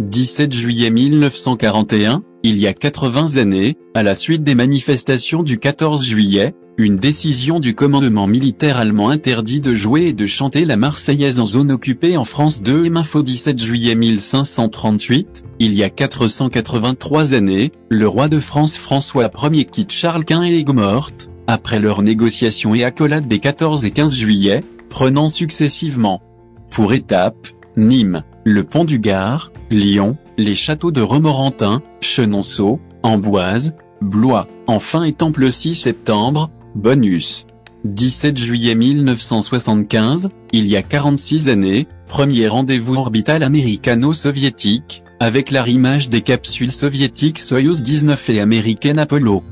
17 juillet 1941, il y a 80 années, à la suite des manifestations du 14 juillet, une décision du commandement militaire allemand interdit de jouer et de chanter la Marseillaise en zone occupée en France 2 et Info 17 juillet 1538, il y a 483 années, le roi de France François Ier quitte Charles Quint et Aigues-Mortes, après leurs négociations et accolades des 14 et 15 juillet, prenant successivement. Pour étape, Nîmes, le pont du Gard, Lyon, les châteaux de Romorantin, Chenonceau, Amboise, Blois, enfin et Temple le 6 septembre, bonus. 17 juillet 1975, il y a 46 années, premier rendez-vous orbital américano-soviétique, avec l'arrimage des capsules soviétiques Soyuz 19 et américaine Apollo.